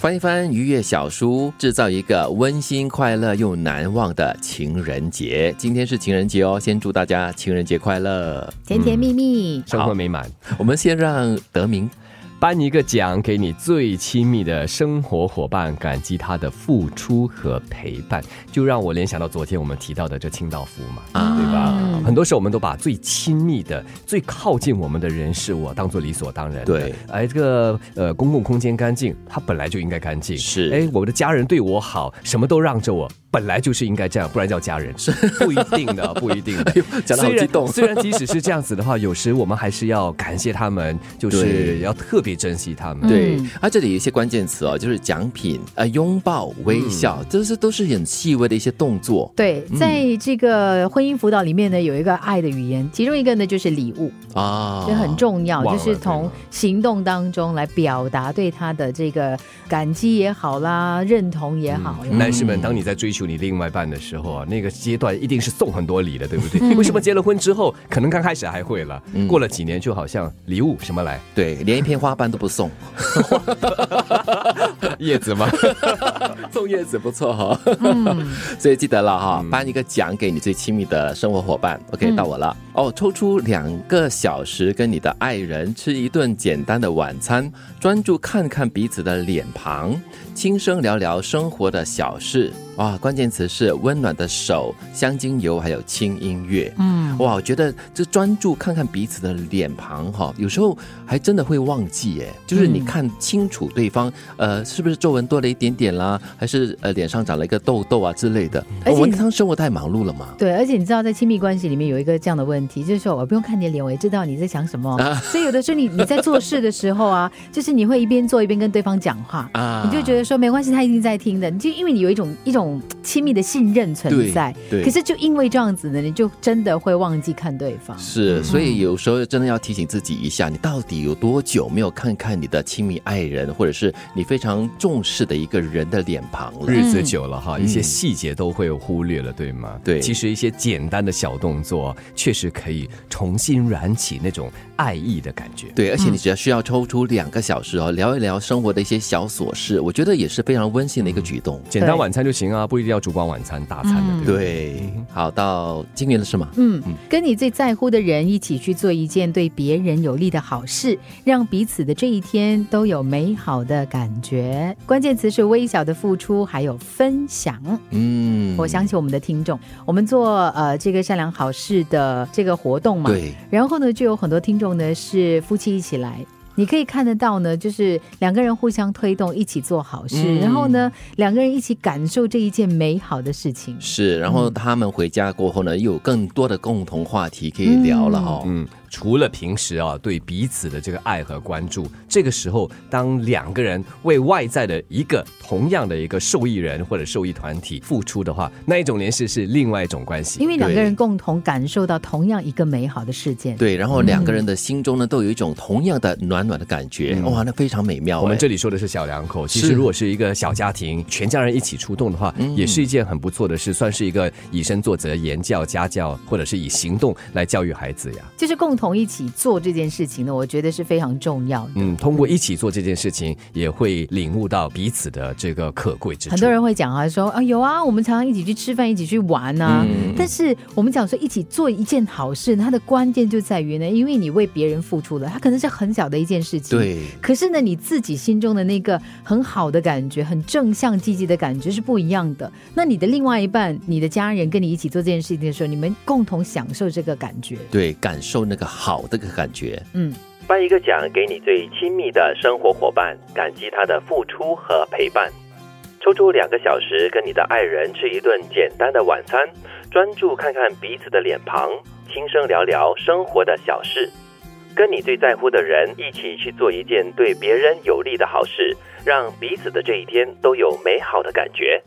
翻一翻愉悦小书，制造一个温馨、快乐又难忘的情人节。今天是情人节哦，先祝大家情人节快乐，甜甜蜜蜜，生活美满。我们先让德明。颁一个奖给你最亲密的生活伙伴，感激他的付出和陪伴，就让我联想到昨天我们提到的这清道夫嘛，啊，对吧？很多时候我们都把最亲密的、最靠近我们的人事物当做理所当然。对，哎，这个呃，公共空间干净，它本来就应该干净。是，哎，我的家人对我好，什么都让着我。本来就是应该这样，不然叫家人是不一定的，不一定的。讲的好激动。虽然即使是这样子的话，有时我们还是要感谢他们，就是要特别珍惜他们。对，啊，这里有一些关键词哦，就是奖品、呃，拥抱、微笑，这是都是很细微的一些动作。对，在这个婚姻辅导里面呢，有一个爱的语言，其中一个呢就是礼物啊，这很重要，就是从行动当中来表达对他的这个感激也好啦，认同也好。男士们，当你在追求。就你另外一半的时候啊，那个阶段一定是送很多礼的，对不对？为什么结了婚之后，可能刚开始还会了，过了几年就好像礼物什么来？对，连一片花瓣都不送，叶子吗？送叶子不错哈。嗯，所以记得了哈，颁一个奖给你最亲密的生活伙伴。OK，到我了哦，抽出两个小时跟你的爱人吃一顿简单的晚餐，专注看看彼此的脸庞，轻声聊聊生活的小事。哇，关键词是温暖的手、香精油，还有轻音乐。嗯，哇，我觉得这专注看看彼此的脸庞哈，有时候还真的会忘记耶。就是你看清楚对方，呃，是不是皱纹多了一点点啦，还是呃脸上长了一个痘痘啊之类的。而且平常生活太忙碌了嘛。对，而且你知道，在亲密关系里面有一个这样的问题，就是说我不用看你的脸，我也知道你在想什么。所以有的时候你你在做事的时候啊，就是你会一边做一边跟对方讲话啊，你就觉得说没关系，他一定在听的。你就因为你有一种一种。亲密的信任存在，可是就因为这样子呢，你就真的会忘记看对方。是，所以有时候真的要提醒自己一下，你到底有多久没有看看你的亲密爱人，或者是你非常重视的一个人的脸庞了？日子久了哈，一些细节都会忽略了，对吗？对，其实一些简单的小动作，确实可以重新燃起那种爱意的感觉。对，而且你只要需要抽出两个小时哦，聊一聊生活的一些小琐事，我觉得也是非常温馨的一个举动。简单晚餐就行啊，不一定。要烛光晚餐大餐的，对，好到今年了是吗？嗯，跟你最在乎的人一起去做一件对别人有利的好事，让彼此的这一天都有美好的感觉。关键词是微小的付出，还有分享。嗯，我想起我们的听众，我们做呃这个善良好事的这个活动嘛，对，然后呢就有很多听众呢是夫妻一起来。你可以看得到呢，就是两个人互相推动，一起做好事，然后呢，两个人一起感受这一件美好的事情。是，然后他们回家过后呢，又有更多的共同话题可以聊了哈。嗯。除了平时啊对彼此的这个爱和关注，这个时候当两个人为外在的一个同样的一个受益人或者受益团体付出的话，那一种联系是另外一种关系。因为两个人共同感受到同样一个美好的事件，对，然后两个人的心中呢都有一种同样的暖暖的感觉，哇，那非常美妙。我们这里说的是小两口，其实如果是一个小家庭，全家人一起出动的话，也是一件很不错的事，算是一个以身作则、言教家教，或者是以行动来教育孩子呀。就是共。同一起做这件事情呢，我觉得是非常重要的。嗯，通过一起做这件事情，也会领悟到彼此的这个可贵之处。很多人会讲啊，说啊有啊，我们常常一起去吃饭，一起去玩啊。但是我们讲说一起做一件好事，它的关键就在于呢，因为你为别人付出了，它可能是很小的一件事情。对。可是呢，你自己心中的那个很好的感觉，很正向积极的感觉是不一样的。那你的另外一半，你的家人跟你一起做这件事情的时候，你们共同享受这个感觉。对，感受那个。好的个感觉，嗯，颁一个奖给你最亲密的生活伙伴，感激他的付出和陪伴。抽出两个小时跟你的爱人吃一顿简单的晚餐，专注看看彼此的脸庞，轻声聊聊生活的小事，跟你最在乎的人一起去做一件对别人有利的好事，让彼此的这一天都有美好的感觉。